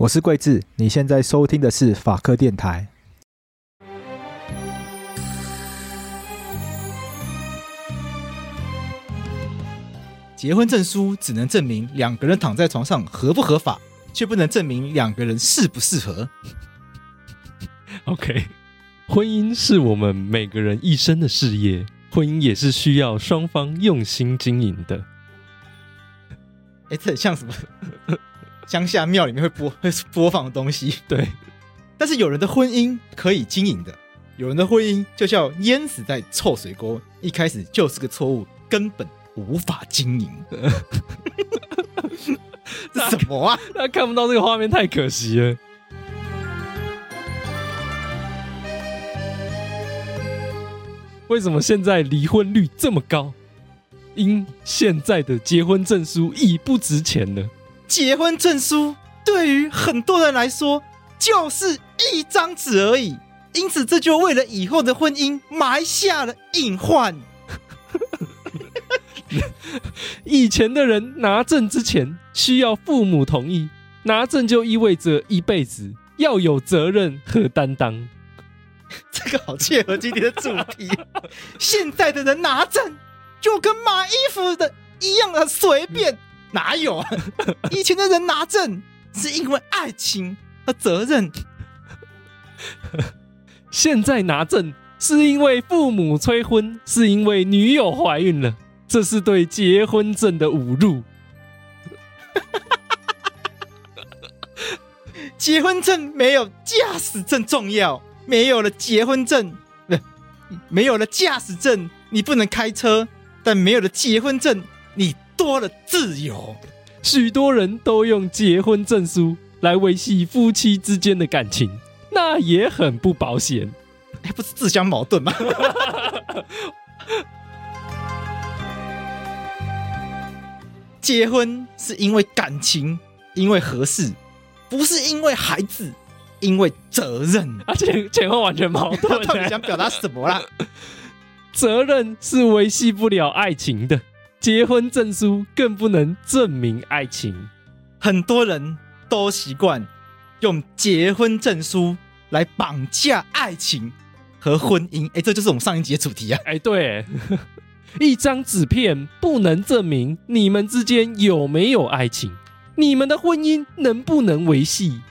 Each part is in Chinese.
我是桂智，你现在收听的是法科电台。结婚证书只能证明两个人躺在床上合不合法，却不能证明两个人适不适合。OK，婚姻是我们每个人一生的事业，婚姻也是需要双方用心经营的。哎，这很像什么？乡下庙里面会播会播放的东西，对。但是有人的婚姻可以经营的，有人的婚姻就像淹死在臭水沟，一开始就是个错误，根本无法经营。这什么啊？他看不到这个画面，太可惜了。为什么现在离婚率这么高？因现在的结婚证书已不值钱了。结婚证书对于很多人来说就是一张纸而已，因此这就为了以后的婚姻埋下了隐患。以前的人拿证之前需要父母同意，拿证就意味着一辈子要有责任和担当。这个好切合今天的主题。现在的人拿证就跟买衣服的一样的随便。哪有啊？以前的人拿证是因为爱情和责任，现在拿证是因为父母催婚，是因为女友怀孕了，这是对结婚证的侮辱。结婚证没有驾驶证重要，没有了结婚证，不，没有了驾驶证，你不能开车，但没有了结婚证，你。多了自由，许多人都用结婚证书来维系夫妻之间的感情，那也很不保险。哎，不是自相矛盾吗？结婚是因为感情，因为合适，不是因为孩子，因为责任。而且前后完全矛盾。到底想表达什么啦？责任是维系不了爱情的。结婚证书更不能证明爱情，很多人都习惯用结婚证书来绑架爱情和婚姻。哎，这就是我们上一集的主题啊！哎，对，一张纸片不能证明你们之间有没有爱情，你们的婚姻能不能维系？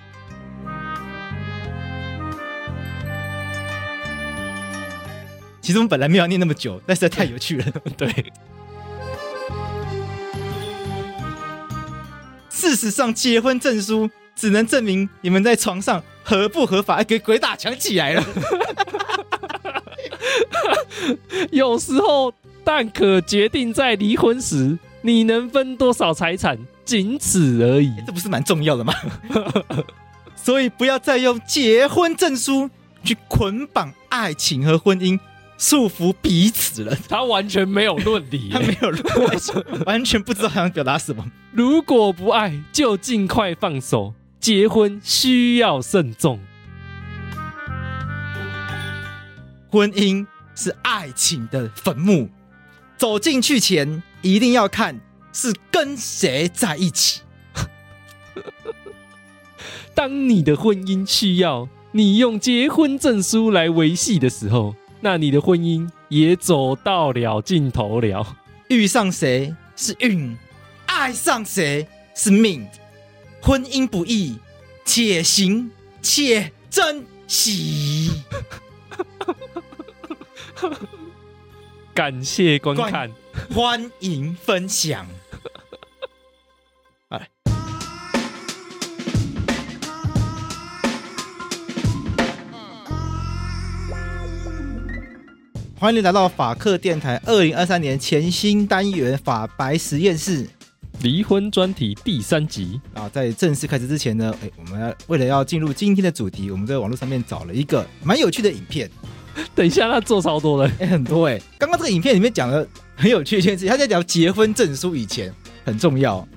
其实我们本来没有念那么久，但实在太有趣了。对。事实上，结婚证书只能证明你们在床上合不合法。给鬼打墙起来了。有时候，但可决定在离婚时你能分多少财产，仅此而已。这不是蛮重要的吗？所以，不要再用结婚证书去捆绑爱情和婚姻。束缚彼此了，他完全没有论理，他没有论理，完全不知道他想表达什么。如果不爱，就尽快放手。结婚需要慎重，婚姻是爱情的坟墓，走进去前一定要看是跟谁在一起。当你的婚姻需要你用结婚证书来维系的时候。那你的婚姻也走到了尽头了。遇上谁是运，爱上谁是命。婚姻不易，且行且珍惜。感谢观看，欢迎分享。来，欢迎你来到法克电台二零二三年全新单元法白实验室离婚专题第三集啊！在正式开始之前呢，哎，我们要为了要进入今天的主题，我们在网络上面找了一个蛮有趣的影片。等一下，他做超多的，哎，很多哎。刚刚这个影片里面讲了很有趣一件事，他在讲结婚证书以前很重要。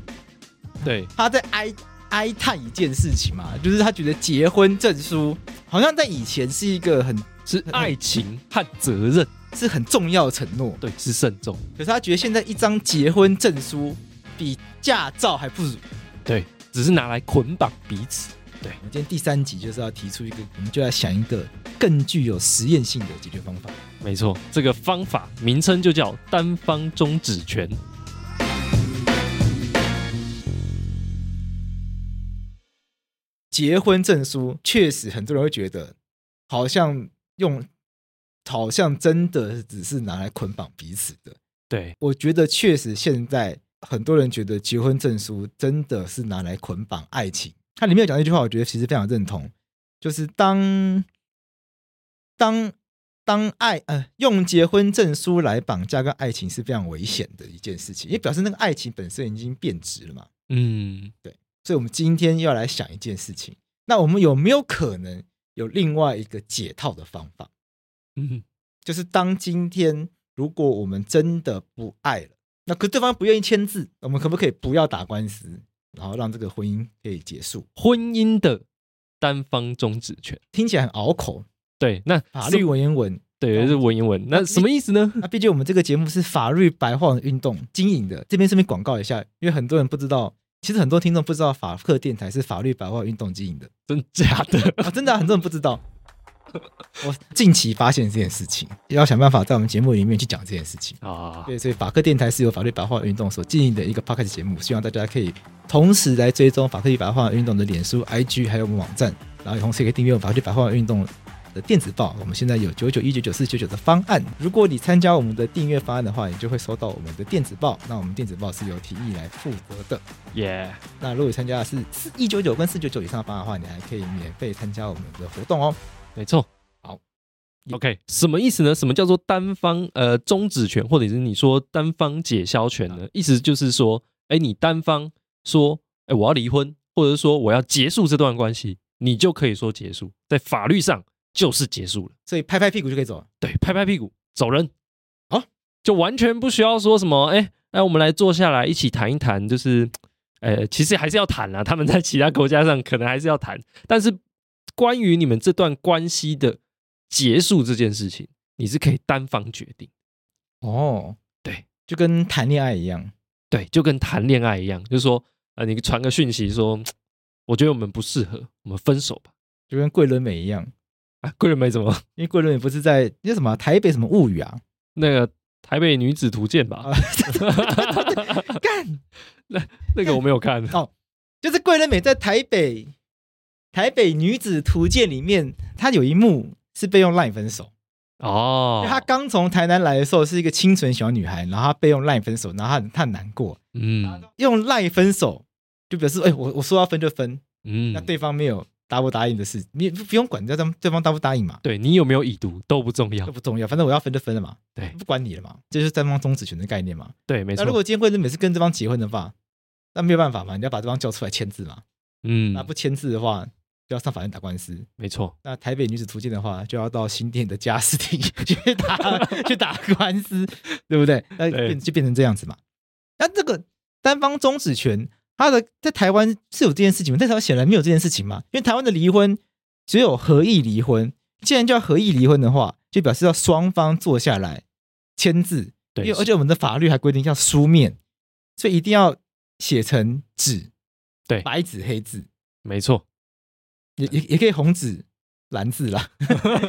对，他在哀哀叹一件事情嘛，就是他觉得结婚证书好像在以前是一个很是爱情和责任，是很重要的承诺，对，是慎重。可是他觉得现在一张结婚证书比驾照还不如，对，只是拿来捆绑彼此。对，我们今天第三集就是要提出一个，我们就要想一个更具有实验性的解决方法。没错，这个方法名称就叫单方终止权。结婚证书确实很多人会觉得，好像用，好像真的只是拿来捆绑彼此的。对，我觉得确实现在很多人觉得结婚证书真的是拿来捆绑爱情。它里面有讲一句话，我觉得其实非常认同，就是当当当爱呃用结婚证书来绑架跟爱情是非常危险的一件事情，因为表示那个爱情本身已经变质了嘛。嗯，对，所以我们今天要来想一件事情，那我们有没有可能有另外一个解套的方法？嗯，就是当今天如果我们真的不爱了，那可对方不愿意签字，我们可不可以不要打官司？然后让这个婚姻可以结束，婚姻的单方终止权听起来很拗口。对，那法律文言文，对，是文言文。那什么意思呢？那毕竟我们这个节目是法律白话运动经营的，这边顺便广告一下，因为很多人不知道，其实很多听众不知道法客电台是法律白话运动经营的，真假的啊？真的、啊，很多人不知道。我近期发现这件事情，要想办法在我们节目里面去讲这件事情啊。对，所以法克电台是由法律白话运动所经营的一个 podcast 节目，希望大家可以同时来追踪法律白话运动的脸书、IG，还有我们网站，然后同时也可以订阅我们法律白话运动的电子报。我们现在有九九一九九四九九的方案，如果你参加我们的订阅方案的话，你就会收到我们的电子报。那我们电子报是由提议来负责的。耶。那如果你参加的是四一九九跟四九九以上的方案的话，你还可以免费参加我们的活动哦。没错。好 OK，什么意思呢？什么叫做单方呃终止权，或者是你说单方解消权呢？意思就是说，哎，你单方说，哎，我要离婚，或者是说我要结束这段关系，你就可以说结束，在法律上就是结束了。所以拍拍屁股就可以走了。对，拍拍屁股走人，好，就完全不需要说什么，哎，哎，我们来坐下来一起谈一谈，就是，呃，其实还是要谈啊。他们在其他国家上可能还是要谈，但是关于你们这段关系的。结束这件事情，你是可以单方决定。哦，对，就跟谈恋爱一样。对，就跟谈恋爱一样，就是说，呃，你传个讯息说，我觉得我们不适合，我们分手吧。就跟桂纶镁一样啊，桂纶镁怎么？因为桂纶镁不是在那什么台北什么物语啊？那个台北女子图鉴吧？干，那那个我没有看哦，就是桂纶镁在台北台北女子图鉴里面，她有一幕。是被用 LINE 分手。哦，她刚从台南来的时候是一个清纯小女孩，然后她被用 LINE 分手，然后她她很难过，嗯，用 LINE 分手就表示哎、欸，我我说要分就分，嗯，那对方没有答不答应的事，你不用管，叫他们对方答不答应嘛，对你有没有已读都不重要，都不重要，反正我要分就分了嘛，对，不管你了嘛，这就是单方终止权的概念嘛，对，没错。那如果今天会每次跟对方结婚的话，那没有办法嘛，你要把对方叫出来签字嘛，嗯，那不签字的话。就要上法院打官司，没错。那台北女子图鉴的话，就要到新店的家事庭 去打 去打官司，对不对？那变就变成这样子嘛。那这个单方终止权，它的在台湾是有这件事情吗？在台湾显然没有这件事情嘛。因为台湾的离婚只有合意离婚，既然叫合意离婚的话，就表示要双方坐下来签字。对，因为而且我们的法律还规定要书面，所以一定要写成纸，对，白纸黑字，没错。也也也可以红纸蓝字啦，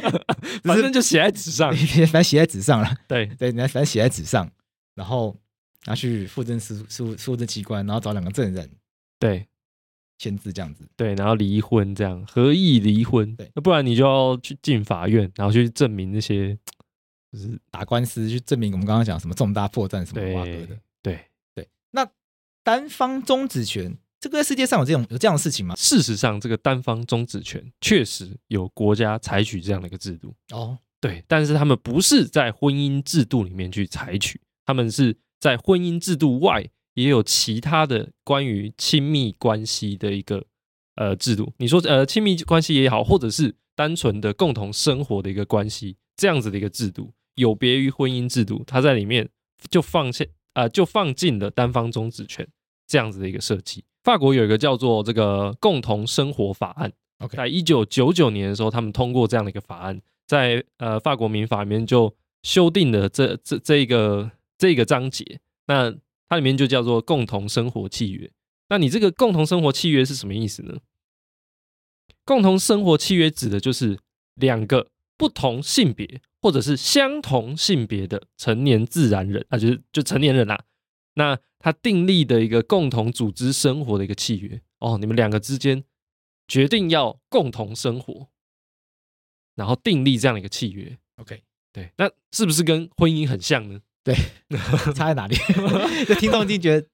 反正就写在纸上，反正写在纸上了。对对，反正写在纸上，然后拿去户政司、书书政机关，然后找两个证人，对，签字这样子。对，然后离婚这样，合意离婚。对，那不然你就要去进法院，然后去证明那些，就是打官司去证明我们刚刚讲什么重大破绽什么哇哥的。对对，那单方终止权。这个世界上有这种有这样的事情吗？事实上，这个单方终止权确实有国家采取这样的一个制度哦。对，但是他们不是在婚姻制度里面去采取，他们是在婚姻制度外也有其他的关于亲密关系的一个呃制度。你说呃亲密关系也好，或者是单纯的共同生活的一个关系，这样子的一个制度，有别于婚姻制度，它在里面就放下呃就放进了单方终止权这样子的一个设计。法国有一个叫做这个共同生活法案，OK，在一九九九年的时候，他们通过这样的一个法案，在呃法国民法里面就修订了这这这一个这一个章节，那它里面就叫做共同生活契约。那你这个共同生活契约是什么意思呢？共同生活契约指的就是两个不同性别或者是相同性别的成年自然人啊，就是就成年人啦、啊。那他订立的一个共同组织生活的一个契约哦，你们两个之间决定要共同生活，然后订立这样的一个契约。OK，对，那是不是跟婚姻很像呢？对，差在哪里？这听众一定觉得，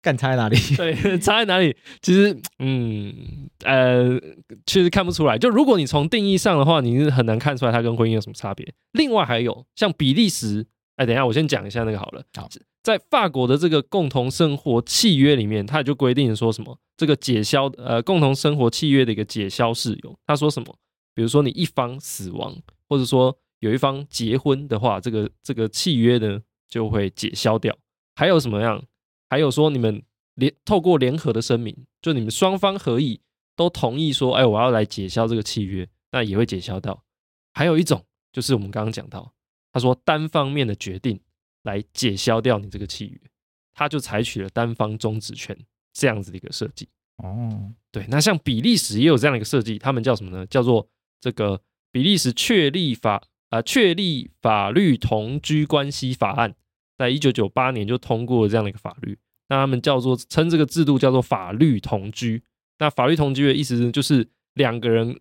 干差在哪里？对，差在哪里？其实，嗯，呃，确实看不出来。就如果你从定义上的话，你是很难看出来它跟婚姻有什么差别。另外还有像比利时，哎，等一下，我先讲一下那个好了。好。在法国的这个共同生活契约里面，他也就规定说什么这个解消呃共同生活契约的一个解消事由。他说什么？比如说你一方死亡，或者说有一方结婚的话，这个这个契约呢就会解消掉。还有什么样？还有说你们联透过联合的声明，就你们双方合意都同意说，哎，我要来解消这个契约，那也会解消掉。还有一种就是我们刚刚讲到，他说单方面的决定。来解消掉你这个契约，他就采取了单方终止权这样子的一个设计。哦，对，那像比利时也有这样的一个设计，他们叫什么呢？叫做这个比利时确立法啊、呃，确立法律同居关系法案，在一九九八年就通过了这样的一个法律。那他们叫做称这个制度叫做法律同居。那法律同居的意思，就是两个人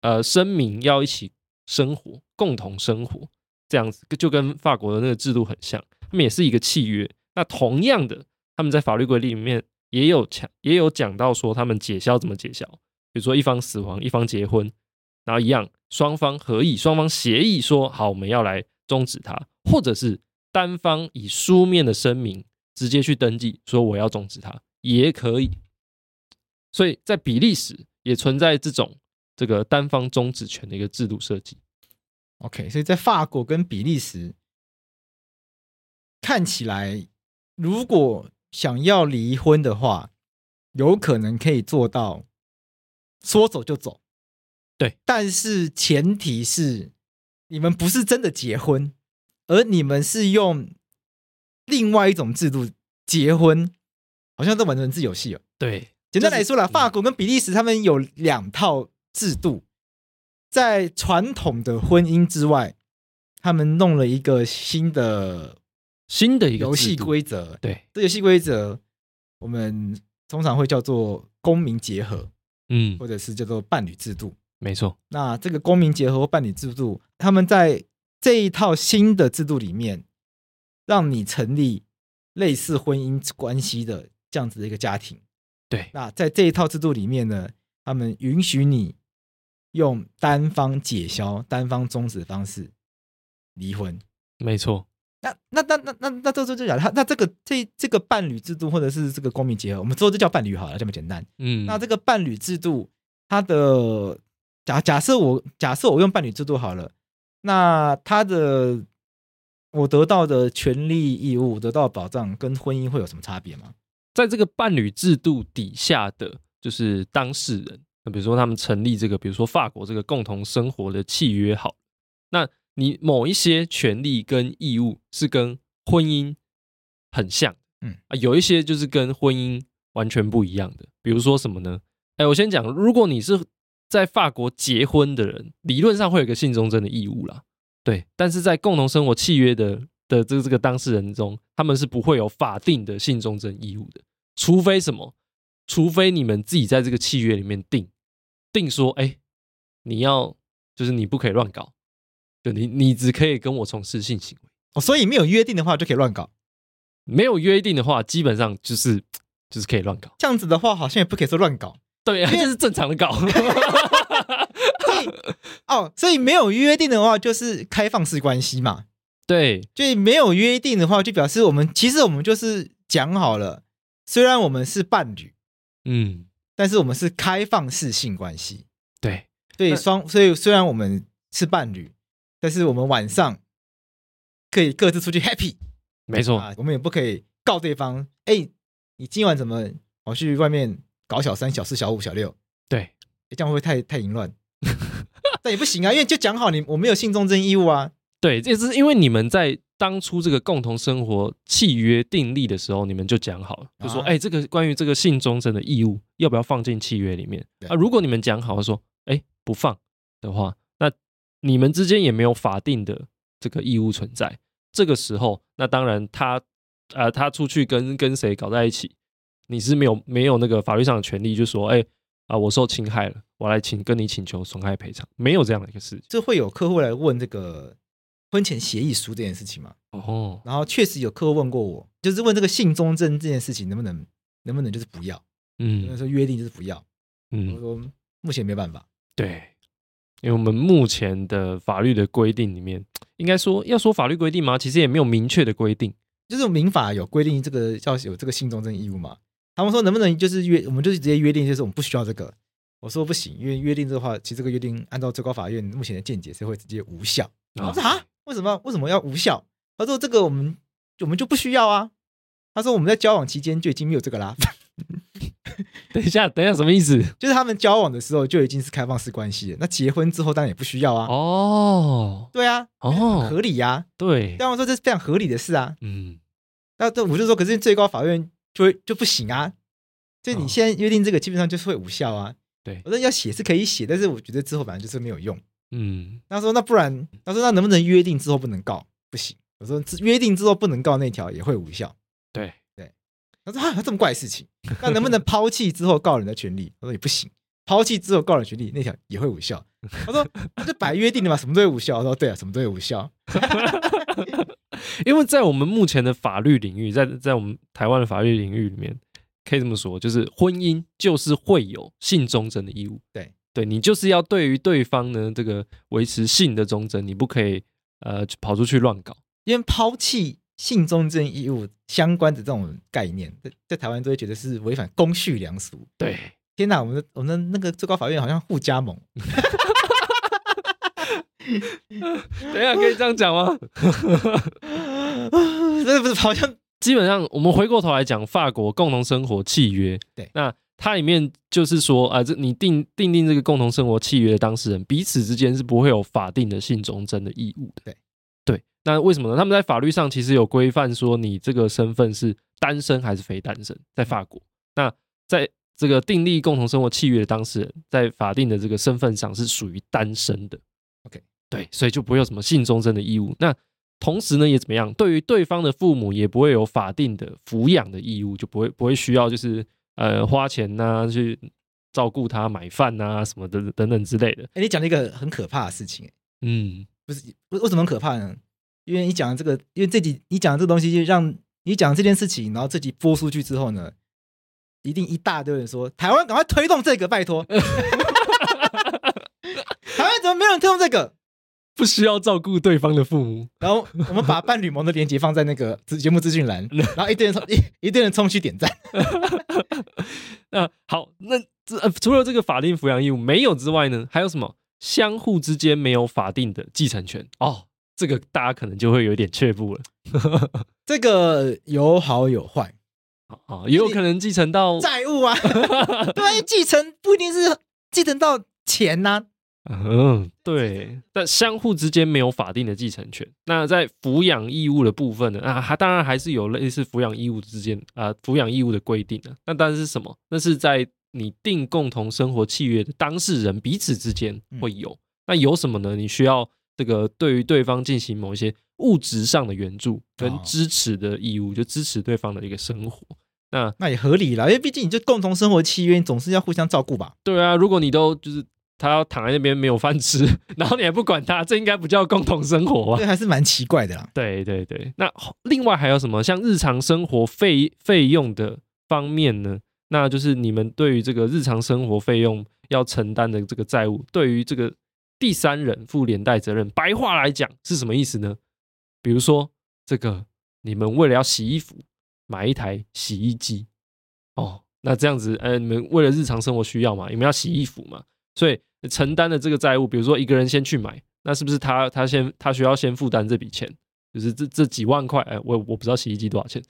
呃声明要一起生活，共同生活。这样子就跟法国的那个制度很像，他们也是一个契约。那同样的，他们在法律规定里面也有讲，也有讲到说他们解消怎么解消。比如说一方死亡，一方结婚，然后一样双方合意，双方协议说好我们要来终止它，或者是单方以书面的声明直接去登记说我要终止它也可以。所以在比利时也存在这种这个单方终止权的一个制度设计。OK，所以在法国跟比利时看起来，如果想要离婚的话，有可能可以做到说走就走。对，但是前提是你们不是真的结婚，而你们是用另外一种制度结婚，好像在玩文字游戏哦。对，简单来说啦，就是，法国跟比利时他们有两套制度。在传统的婚姻之外，他们弄了一个新的新的一个游戏规则。对，这游戏规则我们通常会叫做公民结合，嗯，或者是叫做伴侣制度。没错。那这个公民结合或伴侣制度，他们在这一套新的制度里面，让你成立类似婚姻关系的这样子的一个家庭。对。那在这一套制度里面呢，他们允许你。用单方解消、单方终止的方式离婚，没错。那那那那那那这这就讲，他那这个这这个伴侣制度或者是这个公民结合，我们说这叫伴侣好了，这么简单。嗯，那这个伴侣制度，它的假假设我假设我用伴侣制度好了，那他的我得到的权利义务、得到的保障跟婚姻会有什么差别吗？在这个伴侣制度底下的就是当事人。那比如说，他们成立这个，比如说法国这个共同生活的契约，好，那你某一些权利跟义务是跟婚姻很像，嗯啊，有一些就是跟婚姻完全不一样的。比如说什么呢？哎，我先讲，如果你是在法国结婚的人，理论上会有个性忠贞的义务啦。对，但是在共同生活契约的的这个这个当事人中，他们是不会有法定的性忠贞义务的，除非什么？除非你们自己在这个契约里面定定说，哎，你要就是你不可以乱搞，就你你只可以跟我从事性行为哦，所以没有约定的话就可以乱搞，没有约定的话，基本上就是就是可以乱搞。这样子的话，好像也不可以说乱搞，对啊，这是正常的搞。哦，所以没有约定的话，就是开放式关系嘛。对，所以没有约定的话，就表示我们其实我们就是讲好了，虽然我们是伴侣，嗯，但是我们是开放式性关系。对，所以双，所以虽然我们是伴侣，但是我们晚上可以各自出去 happy。没错，啊，我们也不可以告对方，哎，你今晚怎么跑去外面搞小三、小四、小五、小六？对，这样会不会太太淫乱？但也不行啊，因为就讲好你我没有性忠贞义务啊。对，这是因为你们在当初这个共同生活契约订立的时候，你们就讲好了，就说哎、啊，这个关于这个性忠贞的义务要不要放进契约里面啊？如果你们讲好了说，哎，不放的话，那你们之间也没有法定的这个义务存在。这个时候，那当然他呃，他出去跟跟谁搞在一起，你是没有没有那个法律上的权利，就说哎。啊，我受侵害了，我来请跟你请求损害赔偿，没有这样的一个事情。这会有客户来问这个婚前协议书这件事情嘛？哦，然后确实有客户问过我，就是问这个性忠贞这件事情能不能能不能就是不要？嗯，说约定就是不要。嗯，我说目前没办法。对，因为我们目前的法律的规定里面，应该说要说法律规定吗？其实也没有明确的规定，就是民法有规定这个要有这个性忠贞义务嘛？他们说能不能就是约，我们就是直接约定，就是我们不需要这个。我说不行，因为约定这个话，其实这个约定按照最高法院目前的见解是会直接无效。我说啊，为什么为什么要无效？他说这个我们我们就不需要啊。他说我们在交往期间就已经没有这个啦。等一下，等一下，什么意思？就是他们交往的时候就已经是开放式关系了。那结婚之后当然也不需要啊。哦，对啊，哦，合理呀、啊。对，但我说这是非常合理的事啊。嗯，那这我就说，可是最高法院。就会就不行啊！就你现在约定这个，基本上就是会无效啊。对，我说要写是可以写，但是我觉得之后反正就是没有用。嗯，他说那不然，他说那能不能约定之后不能告？不行。我说约定之后不能告那条也会无效。对对。他说啊，这么怪的事情，那能不能抛弃之后告人的权利？他说也不行，抛弃之后告人权利那条也会无效。他说那就白约定的嘛，什么都会无效。我说对啊，什么都会无效。因为在我们目前的法律领域，在在我们台湾的法律领域里面，可以这么说，就是婚姻就是会有性忠贞的义务。对，对你就是要对于对方呢，这个维持性的忠贞，你不可以呃跑出去乱搞。因为抛弃性忠贞义务相关的这种概念，在在台湾都会觉得是违反公序良俗。对，天哪，我们的我们的那个最高法院好像互加盟。等一下，可以这样讲吗？这不是好像基本上，我们回过头来讲法国共同生活契约。对，那它里面就是说啊，这你订订定这个共同生活契约的当事人彼此之间是不会有法定的性忠贞的义务的。对，对。那为什么呢？他们在法律上其实有规范说，你这个身份是单身还是非单身，在法国。那在这个订立共同生活契约的当事人，在法定的这个身份上是属于单身的。OK。对，所以就不会有什么性忠贞的义务。那同时呢，也怎么样？对于对方的父母，也不会有法定的抚养的义务，就不会不会需要就是呃花钱呐、啊，去照顾他、买饭呐、啊、什么的等等之类的。哎，你讲了一个很可怕的事情，嗯，不是为为什么很可怕呢？因为你讲这个，因为这集你讲这个东西，就让你讲这件事情，然后这集播出去之后呢，一定一大堆人说台湾赶快推动这个，拜托，台湾怎么没有人推动这个？不需要照顾对方的父母，然后我们把伴侣盟的链接放在那个节目资讯栏，然后一堆人冲一一堆人冲去点赞。那好，那这、呃、除了这个法定抚养义务没有之外呢，还有什么？相互之间没有法定的继承权哦，这个大家可能就会有点却步了。这个有好有坏哦，也有可能继承到债务啊，对，继承不一定是继承到钱呐、啊。嗯，对，但相互之间没有法定的继承权。那在抚养义务的部分呢？啊，还当然还是有类似抚养义务之间啊，抚养义务的规定的。那当然是什么？那是在你订共同生活契约的当事人彼此之间会有。嗯、那有什么呢？你需要这个对于对方进行某一些物质上的援助跟支持的义务，哦、就支持对方的一个生活。那那也合理啦，因为毕竟你就共同生活契约，你总是要互相照顾吧？对啊，如果你都就是他要躺在那边没有饭吃，然后你还不管他，这应该不叫共同生活吧？这还是蛮奇怪的啦。对对对，那另外还有什么像日常生活费费用的方面呢？那就是你们对于这个日常生活费用要承担的这个债务，对于这个第三人负连带责任。白话来讲是什么意思呢？比如说这个你们为了要洗衣服。买一台洗衣机哦，那这样子，呃，你们为了日常生活需要嘛，你们要洗衣服嘛，所以承担的这个债务，比如说一个人先去买，那是不是他他先他需要先负担这笔钱，就是这这几万块，哎，我我不知道洗衣机多少钱，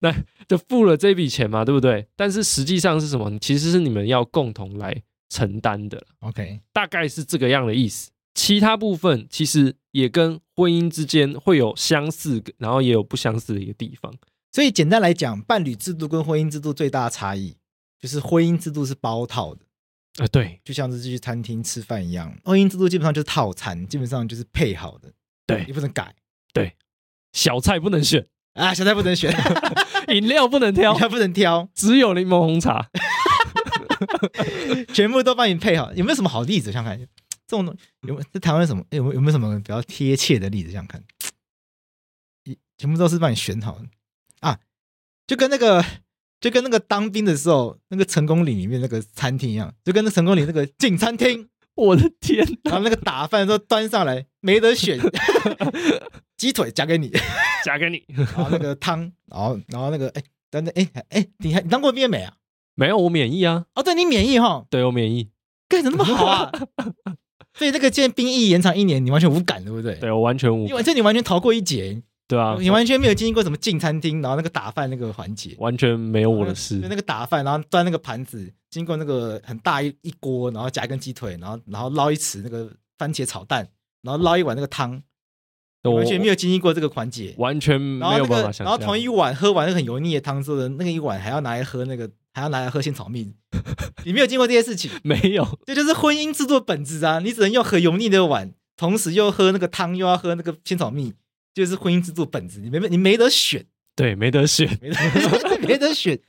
那就付了这笔钱嘛，对不对？但是实际上是什么？其实是你们要共同来承担的。OK，大概是这个样的意思。其他部分其实也跟婚姻之间会有相似，然后也有不相似的一个地方。所以简单来讲，伴侣制度跟婚姻制度最大的差异，就是婚姻制度是包套的，啊，对，就像是去餐厅吃饭一样，婚姻制度基本上就是套餐，基本上就是配好的，对，你不能改，对，小菜不能选啊，小菜不能选，饮料不能挑，饮料不能挑，只有柠檬红茶，全部都帮你配好。有没有什么好例子？想看这种有没有在台湾什么？有没有有没有什么比较贴切的例子？想看，一全部都是帮你选好的。啊，就跟那个，就跟那个当兵的时候，那个成功岭里面那个餐厅一样，就跟那成功岭那个进餐厅，我的天！然后那个打饭的时候端上来没得选，鸡腿夹给你，夹给你，然后那个汤，然后然后那个哎，等等哎哎，你还你当过兵没啊？没有，我免疫啊。哦，对你免疫哈？对我免疫，干怎么那么好啊？所以这个建兵役延长一年，你完全无感，对不对？对我完全无感，因为这你完全逃过一劫。对啊，你完全没有经历过什么进餐厅，然后那个打饭那个环节，完全没有我的事。就那个打饭，然后端那个盘子，经过那个很大一一锅，然后夹一根鸡腿，然后然后捞一匙那个番茄炒蛋，然后捞一碗那个汤，完全没有经历过这个环节，完全没有办法想。然后同一碗喝完那个很油腻的汤之后的那个一碗还要拿来喝那个，还要拿来喝仙草蜜，你没有经过这些事情，没有，这就是婚姻制度的本质啊！你只能用很油腻的碗，同时又喝那个汤，又要喝那个仙草蜜。就是婚姻制度本质，你没没你没得选，对，没得选，没得 没得选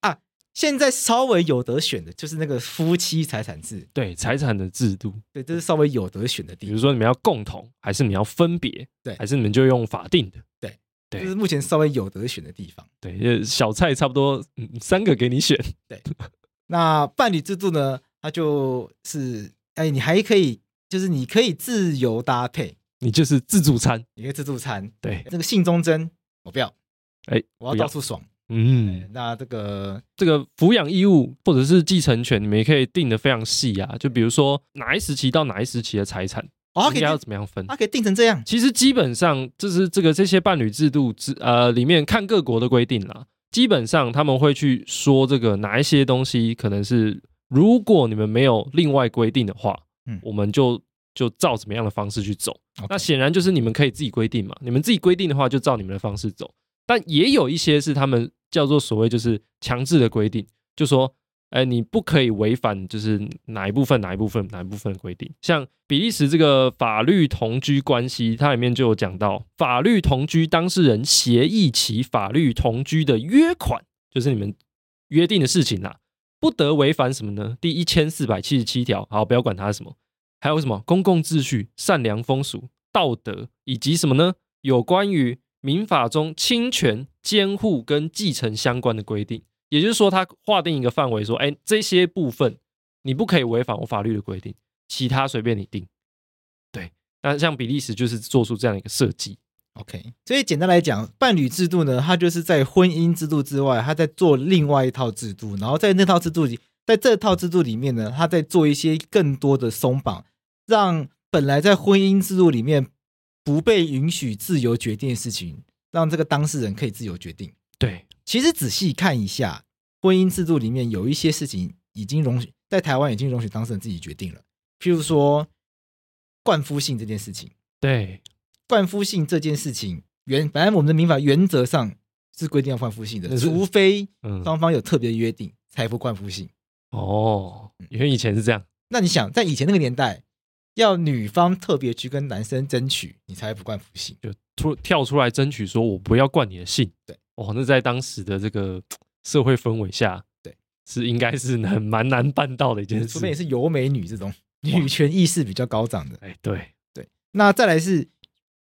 啊！现在稍微有得选的，就是那个夫妻财产制，对，财产的制度，对，这是稍微有得选的地方。比如说，你们要共同，还是你要分别，对，还是你们就用法定的，对，对，这是目前稍微有得选的地方。对，小菜差不多，嗯，三个给你选。对，那伴侣制度呢？它就是，哎，你还可以，就是你可以自由搭配。你就是自助餐，你可以自助餐。对，这个信忠贞，我不要。哎，我要到处爽。嗯，那这个这个抚养义务或者是继承权，你们也可以定的非常细啊。就比如说哪一时期到哪一时期的财产，哦，应该要怎么样分？它可以定成这样。其实基本上就是这个这些伴侣制度之呃里面看各国的规定啦。基本上他们会去说这个哪一些东西可能是如果你们没有另外规定的话，嗯，我们就就照怎么样的方式去走。那显然就是你们可以自己规定嘛，你们自己规定的话就照你们的方式走。但也有一些是他们叫做所谓就是强制的规定，就说，哎，你不可以违反就是哪一部分哪一部分哪一部分的规定。像比利时这个法律同居关系，它里面就有讲到，法律同居当事人协议其法律同居的约款，就是你们约定的事情啦，不得违反什么呢？第一千四百七十七条，好，不要管它是什么。还有什么公共秩序、善良风俗、道德，以及什么呢？有关于民法中侵权、监护跟继承相关的规定。也就是说，他划定一个范围，说，哎，这些部分你不可以违反我法律的规定，其他随便你定。对，那像比利时就是做出这样一个设计。OK，所以简单来讲，伴侣制度呢，它就是在婚姻制度之外，它在做另外一套制度，然后在那套制度里。在这套制度里面呢，他在做一些更多的松绑，让本来在婚姻制度里面不被允许自由决定的事情，让这个当事人可以自由决定。对，其实仔细看一下，婚姻制度里面有一些事情已经容许在台湾已经容许当事人自己决定了，譬如说冠夫姓这件事情。对，冠夫姓这件事情原本来我们的民法原则上是规定要冠夫姓的，除非双方有特别约定才不冠夫姓。哦，因为以前是这样。那你想，在以前那个年代，要女方特别去跟男生争取，你才不冠夫姓，就突跳出来争取，说我不要冠你的姓。对，哦，那在当时的这个社会氛围下，对，是应该是很蛮难办到的一件事。除非也是尤美女这种女权意识比较高涨的。哎，对对。那再来是，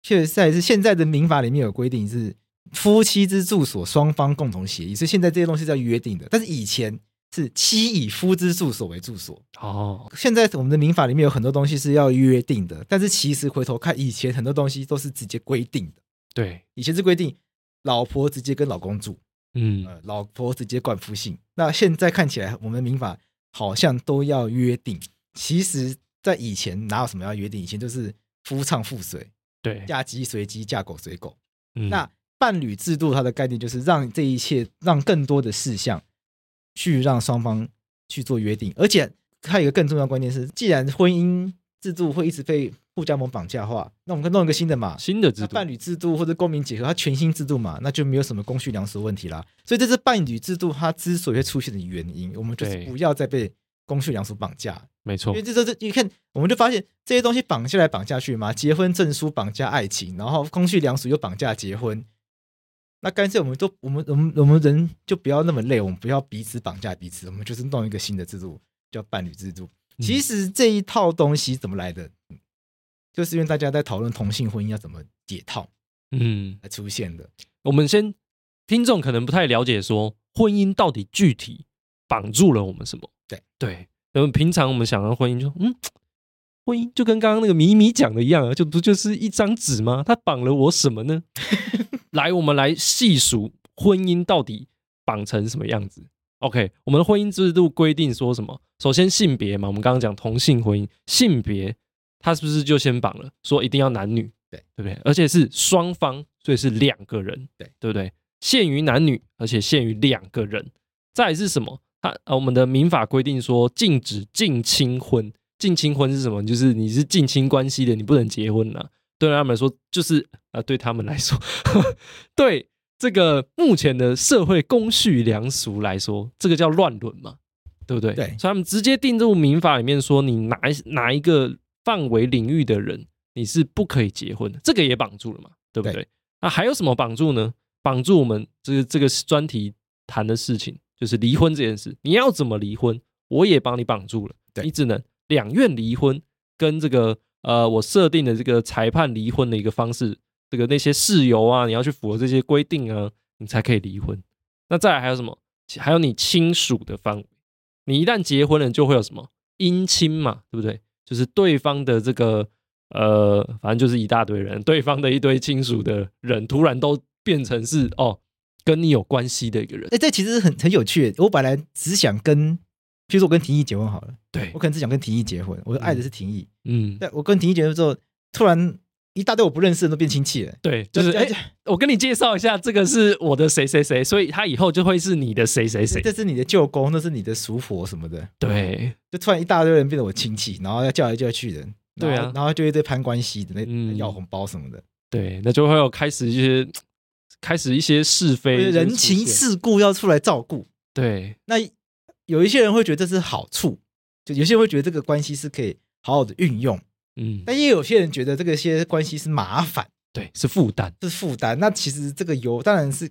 确实在是现在的民法里面有规定是夫妻之住所双方共同协议，所以现在这些东西是要约定的。但是以前。是妻以夫之住所为住所哦。现在我们的民法里面有很多东西是要约定的，但是其实回头看以前很多东西都是直接规定的。对，以前是规定老婆直接跟老公住，嗯，呃，老婆直接冠夫姓。那现在看起来我们的民法好像都要约定，其实在以前哪有什么要约定？以前就是夫唱妇随，对，嫁鸡随鸡，嫁狗随狗。嗯，那伴侣制度它的概念就是让这一切，让更多的事项。去让双方去做约定，而且还有一个更重要的观念是，既然婚姻制度会一直被护家盟绑架化，那我们可以弄一个新的嘛，新的制度，伴侣制度或者公民结合，它全新制度嘛，那就没有什么公序良俗问题啦。所以这是伴侣制度它之所以会出现的原因，我们就是不要再被公序良俗绑架。没错，因为这这这，你看，我们就发现这些东西绑下来绑下去嘛，结婚证书绑架爱情，然后公序良俗又绑架结婚。那干脆我们都我们我们我们人就不要那么累，我们不要彼此绑架彼此，我们就是弄一个新的制度，叫伴侣制度。其实这一套东西怎么来的，就是因为大家在讨论同性婚姻要怎么解套，嗯，才出现的。我们先听众可能不太了解，说婚姻到底具体绑住了我们什么？对对，那么平常我们想到婚姻就嗯，婚姻就跟刚刚那个米米讲的一样啊，就不就是一张纸吗？它绑了我什么呢？来，我们来细数婚姻到底绑成什么样子。OK，我们的婚姻制度规定说什么？首先性别嘛，我们刚刚讲同性婚姻，性别它是不是就先绑了？说一定要男女，对对不对？而且是双方，所以是两个人，对对不对？限于男女，而且限于两个人。再来是什么？它我们的民法规定说禁止近亲婚，近亲婚是什么？就是你是近亲关系的，你不能结婚呐。对他们来说，就是啊、呃，对他们来说，对这个目前的社会公序良俗来说，这个叫乱伦嘛，对不对？对，所以他们直接定入民法里面说，你哪哪一个范围领域的人，你是不可以结婚的，这个也绑住了嘛，对不对？对，那还有什么绑住呢？绑住我们这个这个专题谈的事情，就是离婚这件事，你要怎么离婚，我也帮你绑住了，你只能两院离婚，跟这个。呃，我设定的这个裁判离婚的一个方式，这个那些事由啊，你要去符合这些规定啊，你才可以离婚。那再来还有什么？还有你亲属的范围，你一旦结婚了，就会有什么姻亲嘛，对不对？就是对方的这个呃，反正就是一大堆人，对方的一堆亲属的人，突然都变成是哦，跟你有关系的一个人。哎，这其实很很有趣。我本来只想跟。比如说我跟廷义结婚好了，对，我可能只想跟廷义结婚，我爱的是廷义，嗯，但我跟廷义结婚之后，突然一大堆我不认识的人都变亲戚了，对，就是哎，我跟你介绍一下，这个是我的谁谁谁，所以他以后就会是你的谁谁谁，这是你的舅公，那是你的叔婆什么的，对，就突然一大堆人变成我亲戚，然后要叫来叫去的，对啊，然后就一堆攀关系的那要红包什么的，对，那就会有开始一些开始一些是非人情世故要出来照顾，对，那。有一些人会觉得这是好处，就有些人会觉得这个关系是可以好好的运用，嗯，但也有些人觉得这个些关系是麻烦，对，是负担，是负担。那其实这个有当然是，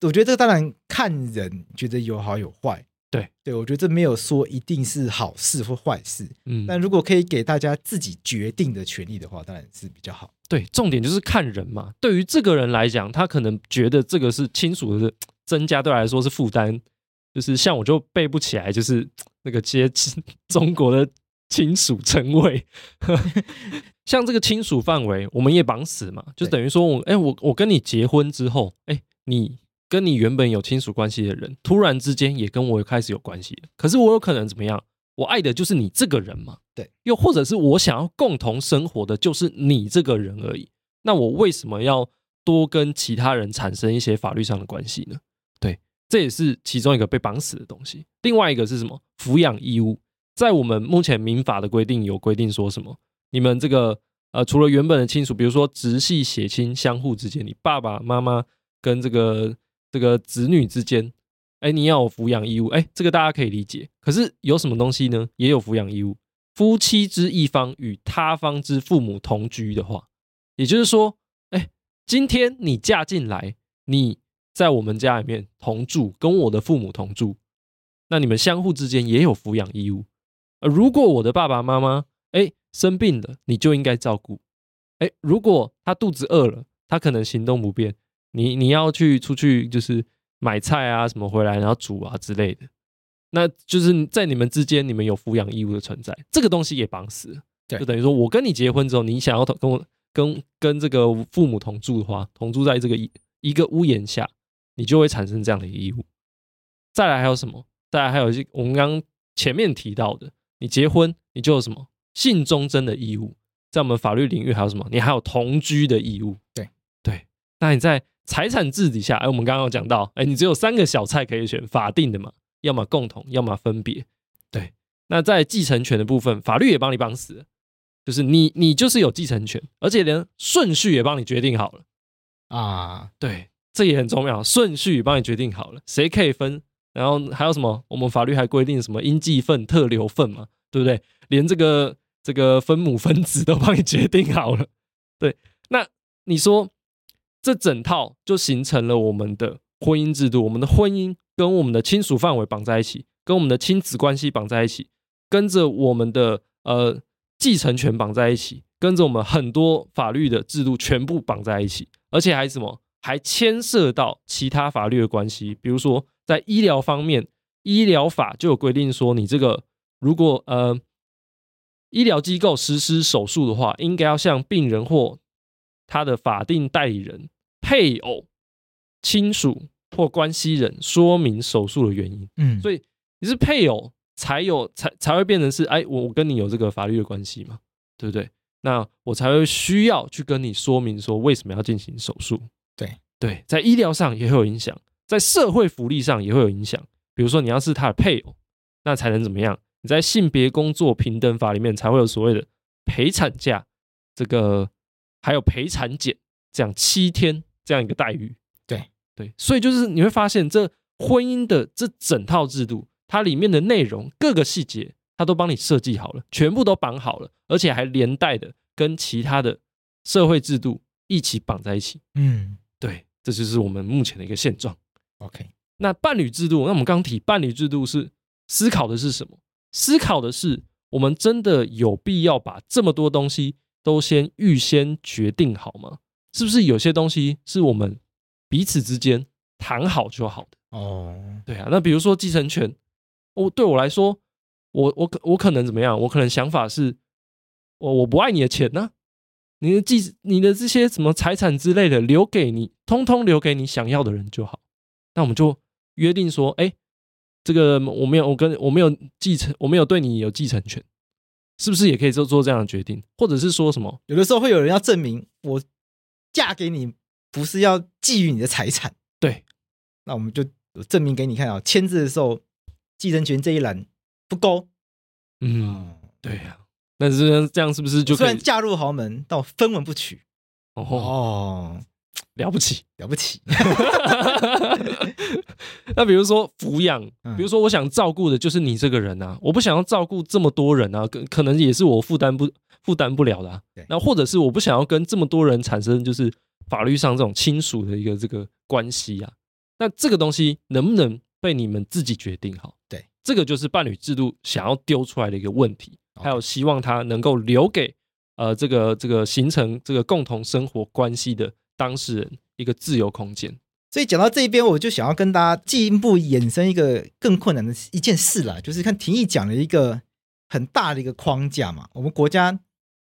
我觉得这个当然看人觉得有好有坏，对，对我觉得这没有说一定是好事或坏事，嗯，但如果可以给大家自己决定的权利的话，当然是比较好。对，重点就是看人嘛。对于这个人来讲，他可能觉得这个是亲属的增加，对来说是负担。就是像我就背不起来，就是那个接 中国的亲属称谓，像这个亲属范围，我们也绑死嘛，就等于说我，哎，我我跟你结婚之后，哎，你跟你原本有亲属关系的人，突然之间也跟我开始有关系了，可是我有可能怎么样？我爱的就是你这个人嘛，对，又或者是我想要共同生活的就是你这个人而已，那我为什么要多跟其他人产生一些法律上的关系呢？这也是其中一个被绑死的东西。另外一个是什么？抚养义务，在我们目前民法的规定有规定说什么？你们这个呃，除了原本的亲属，比如说直系血亲相互之间，你爸爸妈妈跟这个这个子女之间，哎，你要有抚养义务，哎，这个大家可以理解。可是有什么东西呢？也有抚养义务。夫妻之一方与他方之父母同居的话，也就是说，哎，今天你嫁进来，你在我们家里面同住，跟我的父母同住，那你们相互之间也有抚养义务。而如果我的爸爸妈妈哎生病了，你就应该照顾。哎，如果他肚子饿了，他可能行动不便，你你要去出去就是。买菜啊，什么回来然后煮啊之类的，那就是在你们之间，你们有抚养义务的存在，这个东西也绑死了。对，就等于说我跟你结婚之后，你想要同跟我跟跟这个父母同住的话，同住在这个一一个屋檐下，你就会产生这样的义务。再来还有什么？再来还有一些我们刚刚前面提到的，你结婚你就有什么性忠贞的义务，在我们法律领域还有什么？你还有同居的义务。对对，那你在。财产制底下，哎，我们刚刚有讲到，哎，你只有三个小菜可以选，法定的嘛，要么共同，要么分别。对，那在继承权的部分，法律也帮你绑死了，就是你，你就是有继承权，而且连顺序也帮你决定好了啊。对，这也很重要，顺序帮你决定好了，谁可以分，然后还有什么？我们法律还规定什么应继分、特留分嘛，对不对？连这个这个分母分子都帮你决定好了。对，那你说？这整套就形成了我们的婚姻制度，我们的婚姻跟我们的亲属范围绑在一起，跟我们的亲子关系绑在一起，跟着我们的呃继承权绑在一起，跟着我们很多法律的制度全部绑在一起，而且还什么，还牵涉到其他法律的关系，比如说在医疗方面，医疗法就有规定说，你这个如果呃医疗机构实施手术的话，应该要向病人或他的法定代理人。配偶、亲属或关系人说明手术的原因。嗯，所以你是配偶才有才才会变成是哎，我我跟你有这个法律的关系嘛，对不对？那我才会需要去跟你说明说为什么要进行手术。对对，在医疗上也会有影响，在社会福利上也会有影响。比如说你要是他的配偶，那才能怎么样？你在性别工作平等法里面才会有所谓的陪产假，这个还有陪产检，这样七天。这样一个待遇，对对，所以就是你会发现，这婚姻的这整套制度，它里面的内容各个细节，它都帮你设计好了，全部都绑好了，而且还连带的跟其他的社会制度一起绑在一起。嗯，对，这就是我们目前的一个现状。OK，那伴侣制度，那我们刚提伴侣制度是思考的是什么？思考的是我们真的有必要把这么多东西都先预先决定好吗？是不是有些东西是我们彼此之间谈好就好的？哦，对啊。那比如说继承权，我对我来说，我我可我可能怎么样？我可能想法是，我我不爱你的钱呢、啊，你的继你的这些什么财产之类的，留给你，通通留给你想要的人就好。那我们就约定说，哎，这个我没有，我跟我没有继承，我没有对你有继承权，是不是也可以做做这样的决定？或者是说什么？有的时候会有人要证明我。嫁给你不是要觊觎你的财产，对，那我们就证明给你看啊，签字的时候继承权这一栏不勾，嗯，对呀、啊，那是这样是不是就虽然嫁入豪门，但我分文不取，哦，哦，了不起，了不起。那比如说抚养，比如说我想照顾的就是你这个人啊，我不想要照顾这么多人啊，可可能也是我负担不。负担不了的、啊，那或者是我不想要跟这么多人产生就是法律上这种亲属的一个这个关系啊，那这个东西能不能被你们自己决定好？对，这个就是伴侣制度想要丢出来的一个问题，还有希望他能够留给呃这个这个形成这个共同生活关系的当事人一个自由空间。所以讲到这一边，我就想要跟大家进一步衍生一个更困难的一件事啦，就是看庭议讲了一个很大的一个框架嘛，我们国家。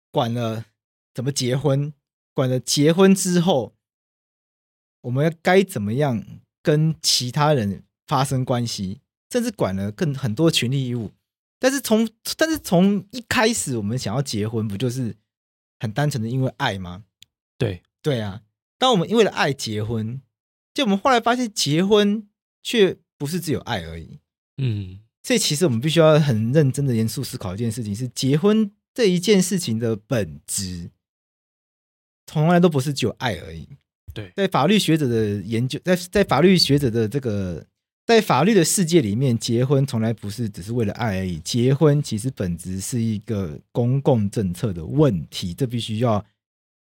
管了怎么结婚，管了结婚之后，我们该怎么样跟其他人发生关系，甚至管了更很多权利义务。但是从但是从一开始，我们想要结婚，不就是很单纯的因为爱吗？对对啊。当我们因为了爱结婚，就我们后来发现结婚却不是只有爱而已。嗯，所以其实我们必须要很认真的、严肃思考一件事情：是结婚。这一件事情的本质，从来都不是只有爱而已。对，在法律学者的研究，在在法律学者的这个在法律的世界里面，结婚从来不是只是为了爱而已。结婚其实本质是一个公共政策的问题，这必须要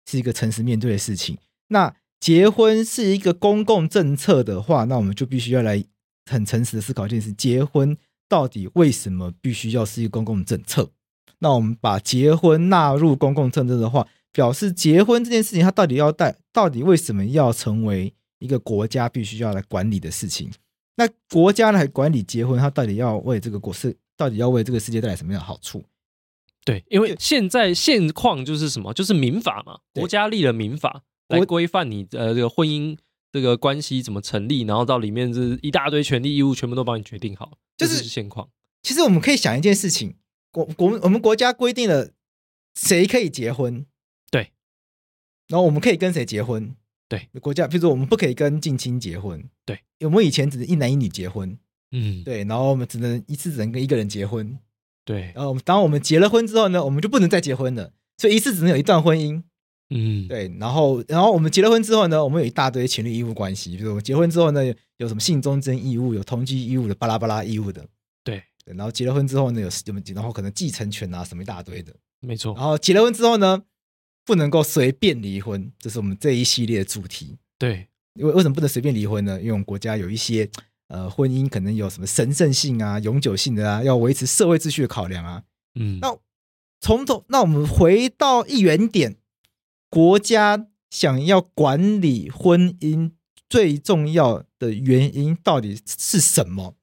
是一个诚实面对的事情。那结婚是一个公共政策的话，那我们就必须要来很诚实的思考一件事：结婚到底为什么必须要是一个公共政策？那我们把结婚纳入公共政策的话，表示结婚这件事情，它到底要带，到底为什么要成为一个国家必须要来管理的事情？那国家来管理结婚，它到底要为这个国世，到底要为这个世界带来什么样的好处？对，因为现在现况就是什么？就是民法嘛，国家立了民法来规范你呃这个婚姻这个关系怎么成立，然后到里面是一大堆权利义务，全部都帮你决定好，就是现况。其实我们可以想一件事情，国国我们国家规定了谁可以结婚，对，然后我们可以跟谁结婚。对，国家，比如说我们不可以跟近亲结婚。对，我们以前只能一男一女结婚。嗯，对，然后我们只能一次只能跟一个人结婚。对，然后当我们结了婚之后呢，我们就不能再结婚了，所以一次只能有一段婚姻。嗯，对，然后然后我们结了婚之后呢，我们有一大堆情侣义务关系，比如我们结婚之后呢，有什么性忠贞义务，有同居义务的，巴拉巴拉义务的。对，对，然后结了婚之后呢，有什么，然后可能继承权啊什么一大堆的。没错。然后结了婚之后呢，不能够随便离婚，这是我们这一系列的主题。对，因为为什么不能随便离婚呢？因为我们国家有一些呃婚姻可能有什么神圣性啊、永久性的啊，要维持社会秩序的考量啊。嗯，那从头，那我们回到一原点，国家想要管理婚姻最重要的原因到底是什么？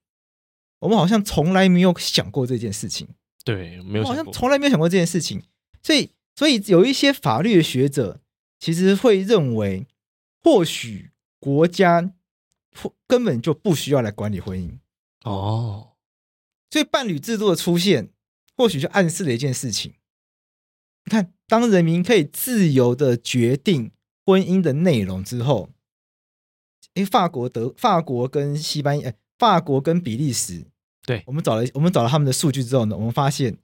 我们好像从来没有想过这件事情。对，没有，好像从来没有想过这件事情。所以，所以有一些法律的学者。其实会认为，或许国家根本就不需要来管理婚姻哦，所以伴侣制度的出现，或许就暗示了一件事情。你看，当人民可以自由的决定婚姻的内容之后，因为法国、德、法国跟西班牙、法国跟比利时，对，我们找了我们找了他们的数据之后呢，我们发现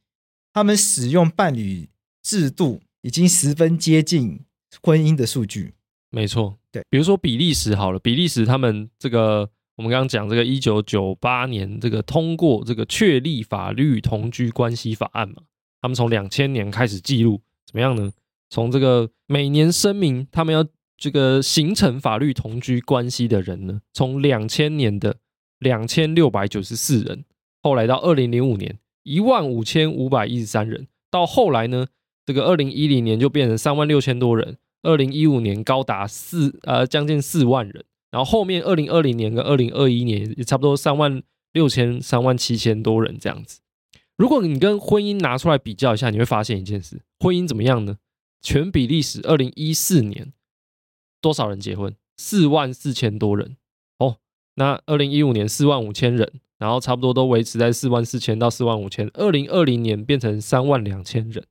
他们使用伴侣制度已经十分接近。婚姻的数据，没错，对，比如说比利时好了，比利时他们这个，我们刚刚讲这个一九九八年这个通过这个确立法律同居关系法案嘛，他们从两千年开始记录，怎么样呢？从这个每年声明他们要这个形成法律同居关系的人呢，从两千年的两千六百九十四人，后来到二零零五年一万五千五百一十三人，到后来呢，这个二零一零年就变成三万六千多人。二零一五年高达四呃将近四万人，然后后面二零二零年跟二零二一年也差不多三万六千、三万七千多人这样子。如果你跟婚姻拿出来比较一下，你会发现一件事：婚姻怎么样呢？全比利时二零一四年多少人结婚？四万四千多人哦。那二零一五年四万五千人，然后差不多都维持在四万四千到四万五千。二零二零年变成三万两千人，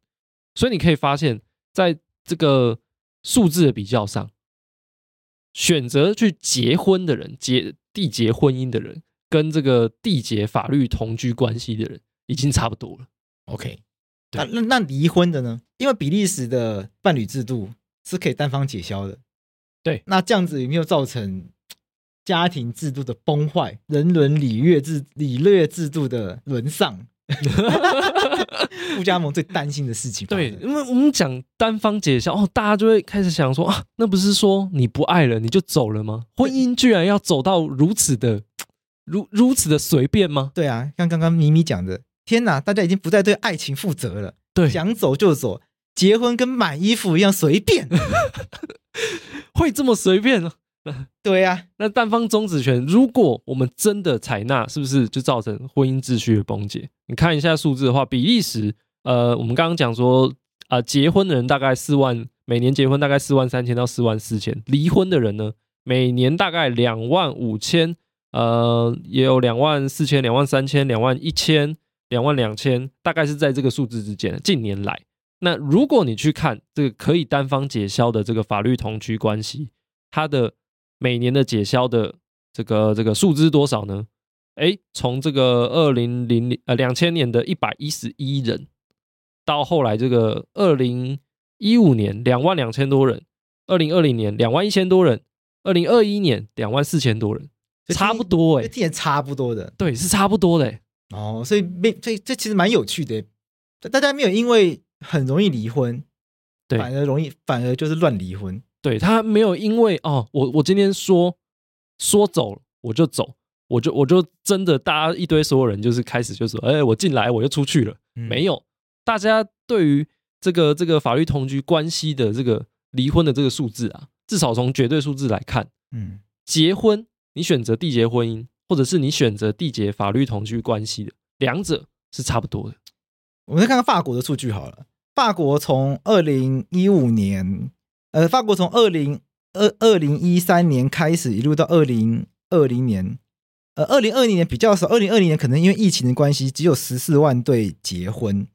所以你可以发现，在这个。数字的比较上，选择去结婚的人，结缔结婚姻的人，跟这个缔结法律同居关系的人，已经差不多了。OK，那那那离婚的呢？因为比利时的伴侣制度是可以单方解消的。对，那这样子有没有造成家庭制度的崩坏，人伦礼乐制礼乐制度的沦丧？富加盟最担心的事情，对，因为我们讲单方解消哦，大家就会开始想说啊，那不是说你不爱了你就走了吗？婚姻居然要走到如此的如如此的随便吗？对啊，像刚刚咪咪讲的，天哪，大家已经不再对爱情负责了，对，想走就走，结婚跟买衣服一样随便，会这么随便 对呀、那单方终止权，如果我们真的采纳，是不是就造成婚姻秩序的崩解？你看一下数字的话，比利时，呃，我们刚刚讲说，啊、呃，结婚的人大概四万，每年结婚大概四万三千到四万四千，离婚的人呢，每年大概两万五千，呃，也有两万四千、两万三千、两万一千、两万两千，大概是在这个数字之间。近年来，那如果你去看这个可以单方解消的这个法律同居关系，它的每年的解消的这个这个数字多少呢？哎，从这个二零零呃两千年的一百一十一人，到后来这个二零一五年两万两千多人，二零二零年两万一千多人，二零二一年两万四千多人，差不多哎、欸，听起来差不多的，对，是差不多的、欸。哦，所以没，所以这其实蛮有趣的，大家没有因为很容易离婚，对，反而容易，反而就是乱离婚。对，他没有因为哦，我我今天说说走我就走，我就我就真的大家一堆所有人就是开始就说，哎，我进来我就出去了，嗯、没有，大家对于这个这个法律同居关系的这个离婚的这个数字啊，至少从绝对数字来看，嗯，结婚你选择缔结婚姻。或者是你选择缔结法律同居关系的，两者是差不多的。我们再看看法国的数据好了。法国从二零一五年，呃，法国从二零二二零一三年开始，一路到二零二零年，呃，二零二零年比较少。二零二零年可能因为疫情的关系，只有十四万对结婚，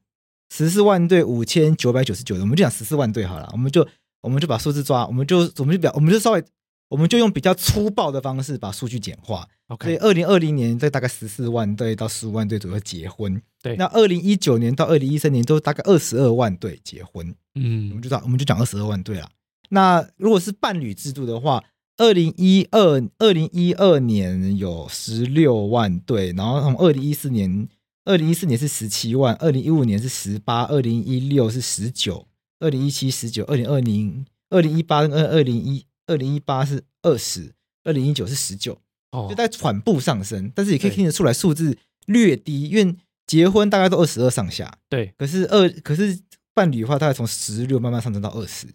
十四万对五千九百九十九人，我们就讲十四万对好了，我们就我们就把数字抓，我们就我们就表，我们就稍微。我们就用比较粗暴的方式把数据简化。OK，所以二零二零年在大概十四万对到十五万对左右结婚。对，那二零一九年到二零一三年都大概二十二万对结婚。嗯，我们就讲我们就讲二十二万对了。那如果是伴侣制度的话，二零一二二零一二年有十六万对，然后从二零一四年二零一四年是十七万，二零一五年是十八，二零一六是十九，二零一七十九，二零二零二零一八跟二二零一。二零一八是二十，二零一九是十九，就在缓步上升，但是也可以听得出来数字略低，因为结婚大概都二十二上下，对，可是二可是伴侣的话，大概从十六慢慢上升到二十，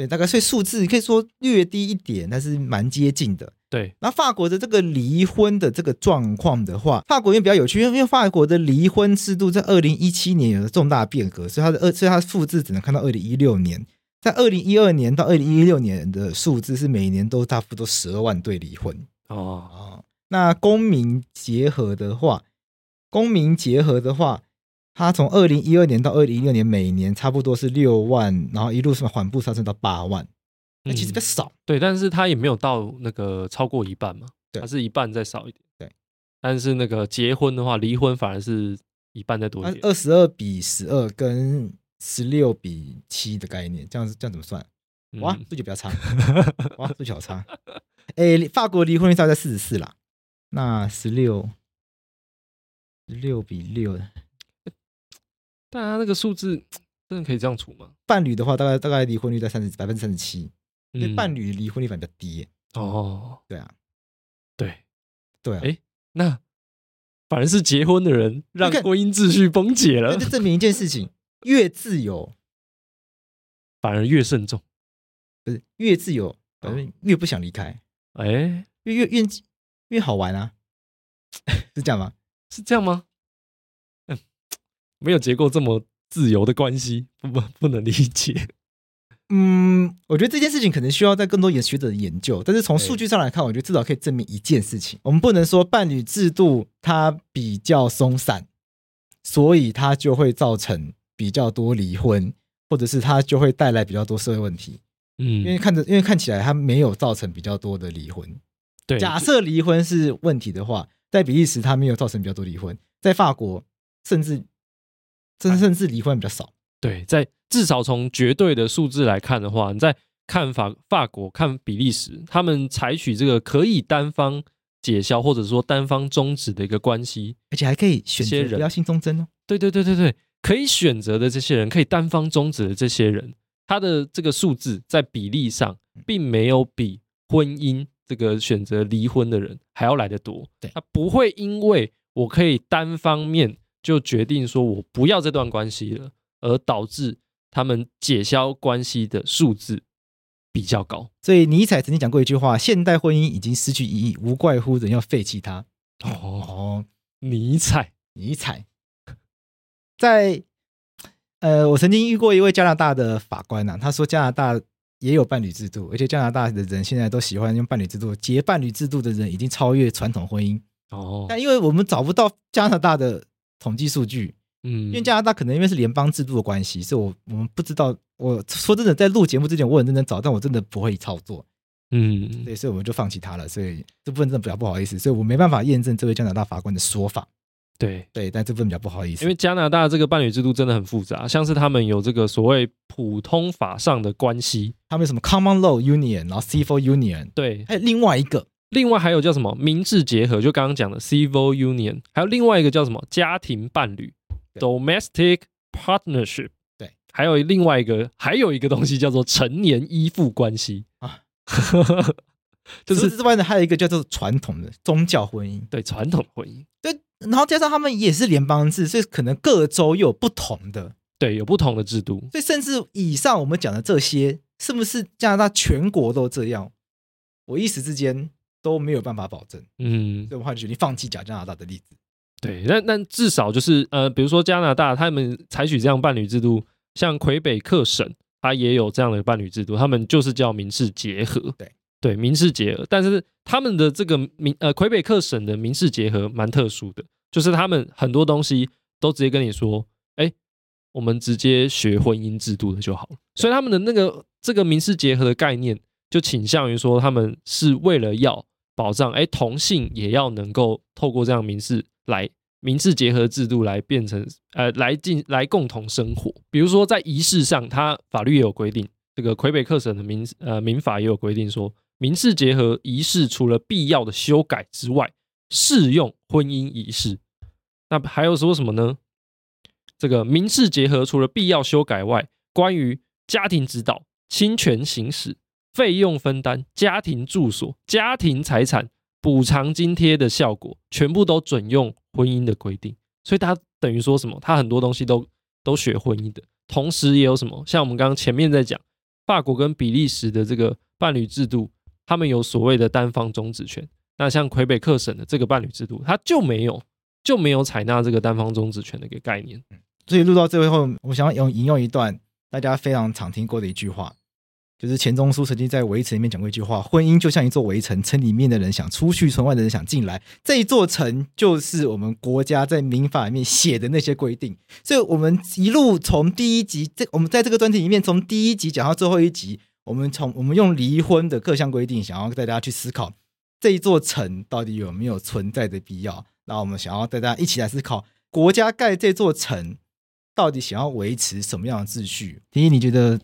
对，大概所以数字可以说略低一点，但是蛮接近的，对。那法国的这个离婚的这个状况的话，法国因为比较有趣，因为法国的离婚制度在二零一七年有了重大变革，所以它的二，所以它的数字只能看到二零一六年。在二零一二年到二零一六年的数字是每年都差不多十二万对离婚哦哦。那公民结合的话，公民结合的话，它从二零一二年到二零一六年每年差不多是六万，然后一路是缓步上升到八万，那其实比较少。对，但是他也没有到那个超过一半嘛，对，它是一半再少一点。对，但是那个结婚的话，离婚反而是一半再多一点，二十二比十二跟。十六比七的概念，这样子这样怎么算？哇，数据比较差，哇，数据好差。哎、欸，法国离婚率大概在四十四啦，那十六，十六比六，大家那个数字真的可以这样除吗？伴侣的话，大概大概离婚率在三十百分之三十七，因为伴侣离婚率反而比较低。哦，对啊，对，对啊。哎、欸，那反而是结婚的人让婚姻秩序崩解了，那就证明一件事情。越自由，反而越慎重，不是越自由，反正越不想离开。哎、欸，越越越越好玩啊，是这样吗？是这样吗？嗯，没有结构这么自由的关系，不不不能理解。嗯，我觉得这件事情可能需要在更多研学者的研究，但是从数据上来看，我觉得至少可以证明一件事情：我们不能说伴侣制度它比较松散，所以它就会造成。比较多离婚，或者是它就会带来比较多社会问题，嗯，因为看着，因为看起来它没有造成比较多的离婚。对，假设离婚是问题的话，在比利时它没有造成比较多离婚，在法国甚至甚甚至离婚比较少。对，在至少从绝对的数字来看的话，你在看法法国看比利时，他们采取这个可以单方解消或者说单方终止的一个关系，而且还可以选择不要信忠贞哦。对对对对对。可以选择的这些人，可以单方终止的这些人，他的这个数字在比例上，并没有比婚姻这个选择离婚的人还要来得多。对，他不会因为我可以单方面就决定说我不要这段关系了，而导致他们解消关系的数字比较高。所以尼采曾经讲过一句话：“现代婚姻已经失去意义，无怪乎人要废弃它。”哦哦，尼采，尼采。在，呃，我曾经遇过一位加拿大的法官呐、啊，他说加拿大也有伴侣制度，而且加拿大的人现在都喜欢用伴侣制度，结伴侣制度的人已经超越传统婚姻哦。但因为我们找不到加拿大的统计数据，嗯，因为加拿大可能因为是联邦制度的关系，所以我我们不知道。我说真的，在录节目之前，我很认真找，但我真的不会操作，嗯，对，所以我们就放弃它了。所以这部分真的比较不好意思，所以我没办法验证这位加拿大法官的说法。对对，但这部分比较不好意思，因为加拿大这个伴侣制度真的很复杂，像是他们有这个所谓普通法上的关系，他们有什么 common law union，然后 civil union，对，还有另外一个另外还有叫什么民事结合，就刚刚讲的 civil union，还有另外一个叫什么家庭伴侣 domestic partnership。对，还有另外一个还有一个东西叫做成年依附关系啊，就是之外呢，还有一个叫做传统的宗教婚姻。对，传统婚姻。对，然后加上他们也是联邦制，所以可能各州又有不同的。对，有不同的制度。所以甚至以上我们讲的这些，是不是加拿大全国都这样？我一时之间。都没有办法保证，嗯，所以我话就决定放弃讲加拿大的例子。对，那那至少就是呃，比如说加拿大，他们采取这样伴侣制度，像魁北克省，它也有这样的伴侣制度，他们就是叫民事结合。对对，民事结合，但是他们的这个民呃魁北克省的民事结合蛮特殊的，就是他们很多东西都直接跟你说，哎，我们直接学婚姻制度的就好了。所以他们的那个这个民事结合的概念，就倾向于说，他们是为了要。保障哎，同性也要能够透过这样民事来民事结合制度来变成呃来进来共同生活。比如说在仪式上，它法律也有规定，这个魁北克省的民呃民法也有规定说，民事结合仪式除了必要的修改之外，适用婚姻仪式。那还有说什么呢？这个民事结合除了必要修改外，关于家庭指导、侵权行使。费用分担、家庭住所、家庭财产补偿津贴的效果，全部都准用婚姻的规定。所以他等于说什么？他很多东西都都学婚姻的，同时也有什么？像我们刚刚前面在讲，法国跟比利时的这个伴侣制度，他们有所谓的单方终止权。那像魁北克省的这个伴侣制度，它就没有就没有采纳这个单方终止权的一个概念。所以录到最后，我想要用引用一段大家非常常听过的一句话。就是钱钟书曾经在围城里面讲过一句话：婚姻就像一座围城，城里面的人想出去，城外的人想进来。这一座城就是我们国家在民法里面写的那些规定。所以，我们一路从第一集，这我们在这个专题里面，从第一集讲到最后一集，我们从我们用离婚的各项规定，想要带大家去思考这一座城到底有没有存在的必要。那我们想要带大家一起来思考，国家盖这座城到底想要维持什么样的秩序？第一，你觉得？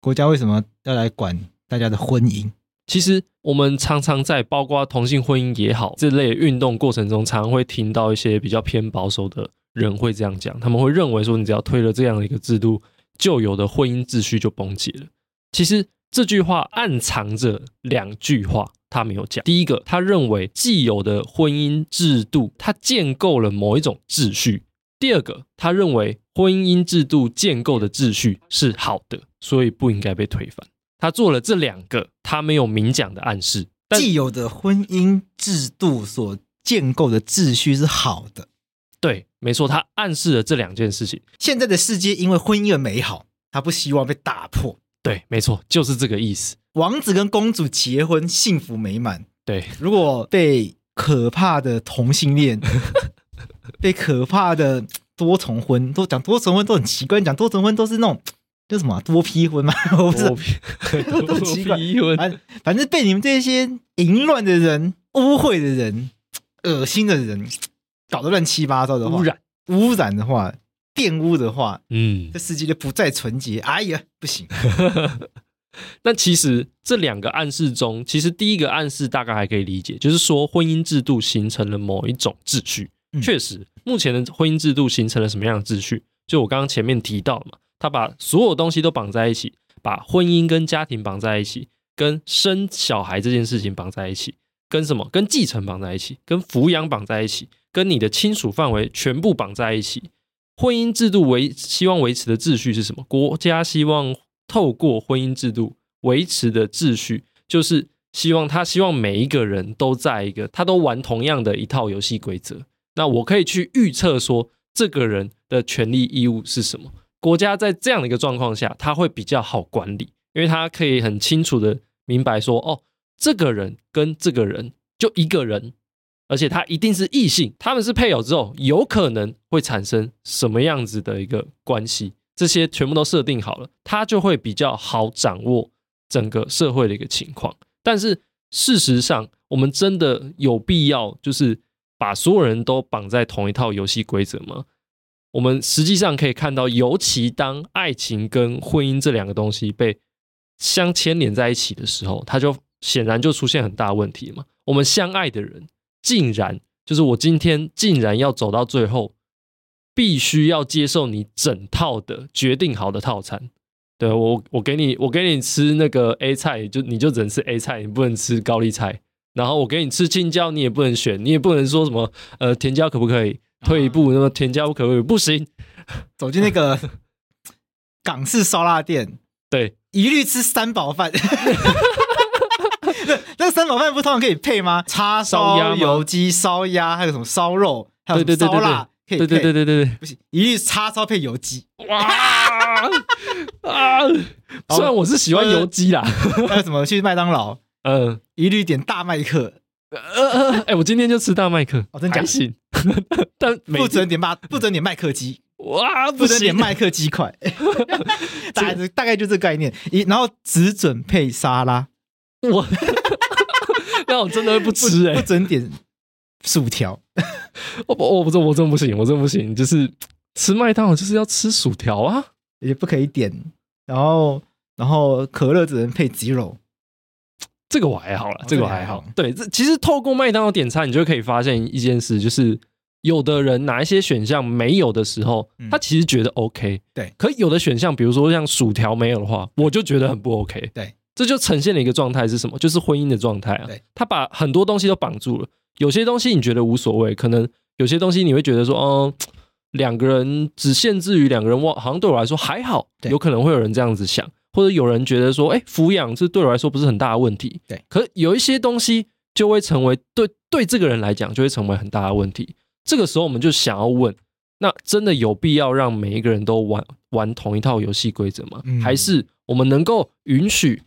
国家为什么要来管大家的婚姻？其实我们常常在包括同性婚姻也好这类运动过程中，常常会听到一些比较偏保守的人会这样讲，他们会认为说，你只要推了这样的一个制度，旧有的婚姻秩序就崩解了。其实这句话暗藏着两句话，他没有讲。第一个，他认为既有的婚姻制度，它建构了某一种秩序；第二个，他认为婚姻制度建构的秩序是好的。所以不应该被推翻。他做了这两个，他没有明讲的暗示。既有的婚姻制度所建构的秩序是好的，对，没错。他暗示了这两件事情。现在的世界因为婚姻而美好，他不希望被打破。对，没错，就是这个意思。王子跟公主结婚，幸福美满。对，如果被可怕的同性恋，被可怕的多重婚，都讲多重婚都很奇怪，讲多重婚都是那种。叫什么、啊、多批婚嘛？我不知道，多 奇怪。反反正被你们这些淫乱的人、污秽的人、恶心的人搞得乱七八糟的话，污染污染的话，玷污的话，嗯，这世界就不再纯洁。哎呀，不行。那其实这两个暗示中，其实第一个暗示大概还可以理解，就是说婚姻制度形成了某一种秩序。确实，目前的婚姻制度形成了什么样的秩序？就我刚刚前面提到了嘛。他把所有东西都绑在一起，把婚姻跟家庭绑在一起，跟生小孩这件事情绑在一起，跟什么？跟继承绑在一起，跟抚养绑在一起，跟你的亲属范围全部绑在一起。婚姻制度维希望维持的秩序是什么？国家希望透过婚姻制度维持的秩序，就是希望他希望每一个人都在一个他都玩同样的一套游戏规则。那我可以去预测说，这个人的权利义务是什么？国家在这样的一个状况下，他会比较好管理，因为他可以很清楚的明白说，哦，这个人跟这个人就一个人，而且他一定是异性，他们是配偶之后，有可能会产生什么样子的一个关系，这些全部都设定好了，他就会比较好掌握整个社会的一个情况。但是事实上，我们真的有必要就是把所有人都绑在同一套游戏规则吗？我们实际上可以看到，尤其当爱情跟婚姻这两个东西被相牵连在一起的时候，它就显然就出现很大问题嘛。我们相爱的人，竟然就是我今天竟然要走到最后，必须要接受你整套的决定好的套餐。对我，我给你，我给你吃那个 A 菜，就你就只能吃 A 菜，你不能吃高丽菜。然后我给你吃青椒，你也不能选，你也不能说什么呃甜椒可不可以？退一步，那么甜椒可不可以？不行。走进那个 港式烧腊店，对，一律吃三宝饭。那个三宝饭不通常可以配吗？叉烧、油鸡、烧鸭，还有什么烧肉，还有烧腊，对对对对对可以配。对对对对对对，不行，一律叉烧配油鸡。哇啊！虽然我是喜欢油鸡啦，还有什么去麦当劳？嗯，一律点大麦克。呃呃，哎，我今天就吃大麦克，哦，真假？行，但不准点麦，不准点麦克鸡。哇，不准点麦克鸡块。大概大概就这个概念。一，然后只准配沙拉。我，那我真的会不吃哎，不准点薯条。我我不，我真不行，我真不行，就是吃麦当劳就是要吃薯条啊，也不可以点。然后，然后可乐只能配 Zero。这个我还好了，这个我还好。对，这其实透过麦当劳点餐，你就可以发现一件事，就是有的人哪一些选项没有的时候，他其实觉得 OK。对，可有的选项，比如说像薯条没有的话，我就觉得很不 OK。对，这就呈现了一个状态是什么？就是婚姻的状态啊。对，他把很多东西都绑住了。有些东西你觉得无所谓，可能有些东西你会觉得说，哦，两个人只限制于两个人，哇好像对我来说还好。有可能会有人这样子想。或者有人觉得说，哎，抚养这对我来说不是很大的问题。对，可有一些东西就会成为对对这个人来讲就会成为很大的问题。这个时候我们就想要问，那真的有必要让每一个人都玩玩同一套游戏规则吗？嗯、还是我们能够允许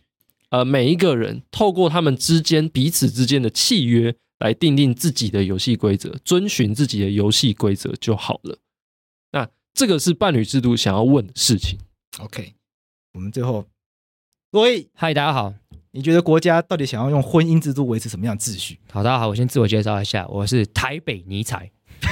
呃每一个人透过他们之间彼此之间的契约来定定自己的游戏规则，遵循自己的游戏规则就好了？那这个是伴侣制度想要问的事情。OK。我们最后，喂，嗨，大家好。你觉得国家到底想要用婚姻制度维持什么样的秩序？好，大家好，我先自我介绍一下，我是台北尼采。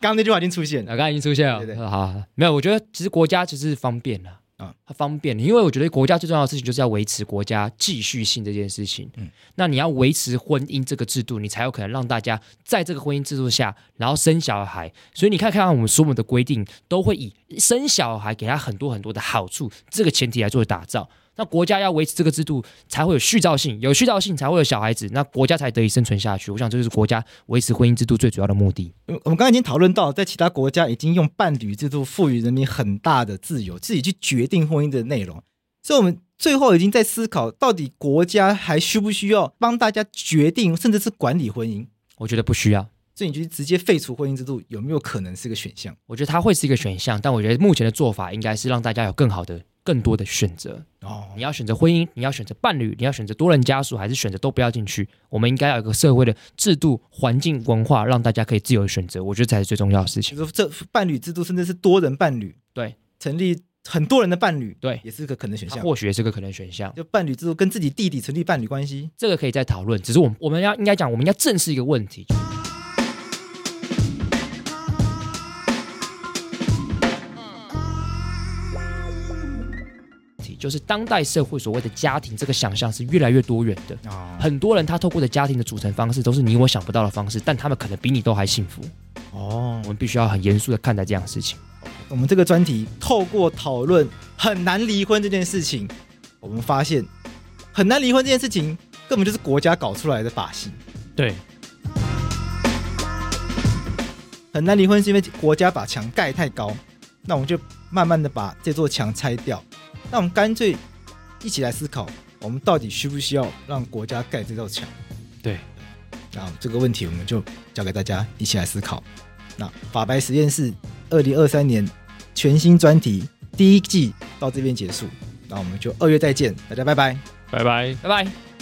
刚刚那句话已经出现了，刚刚已经出现了。对对对，好，好，没有，我觉得其实国家只是方便了。啊，它方便，因为我觉得国家最重要的事情就是要维持国家继续性这件事情。嗯，那你要维持婚姻这个制度，你才有可能让大家在这个婚姻制度下，然后生小孩。所以你看，看看我们所有的规定，都会以生小孩给他很多很多的好处这个前提来做打造。那国家要维持这个制度，才会有续照性，有续照性才会有小孩子，那国家才得以生存下去。我想这就是国家维持婚姻制度最主要的目的。我们刚才已经讨论到，在其他国家已经用伴侣制度赋予人民很大的自由，自己去决定婚姻的内容。所以，我们最后已经在思考，到底国家还需不需要帮大家决定，甚至是管理婚姻？我觉得不需要。所以，你觉得直接废除婚姻制度有没有可能是个选项？我觉得它会是一个选项，但我觉得目前的做法应该是让大家有更好的。更多的选择哦，你要选择婚姻，你要选择伴侣，你要选择多人家属，还是选择都不要进去？我们应该要有一个社会的制度、环境、文化，让大家可以自由的选择。我觉得才是最重要的事情。就是这伴侣制度，甚至是多人伴侣，对，成立很多人的伴侣，对，也是个可能选项。或许也是个可能选项。就伴侣制度跟自己弟弟成立伴侣关系，这个可以再讨论。只是我们我们要应该讲，我们要正视一个问题。就是当代社会所谓的家庭这个想象是越来越多元的，很多人他透过的家庭的组成方式都是你我想不到的方式，但他们可能比你都还幸福。哦，我们必须要很严肃的看待这样的事情。我们这个专题透过讨论很难离婚这件事情，我们发现很难离婚这件事情根本就是国家搞出来的把戏。对，很难离婚是因为国家把墙盖太高，那我们就慢慢的把这座墙拆掉。那我们干脆一起来思考，我们到底需不需要让国家盖这道墙？对，那这个问题我们就交给大家一起来思考。那法白实验室二零二三年全新专题第一季到这边结束，那我们就二月再见，大家拜拜，拜拜，拜拜。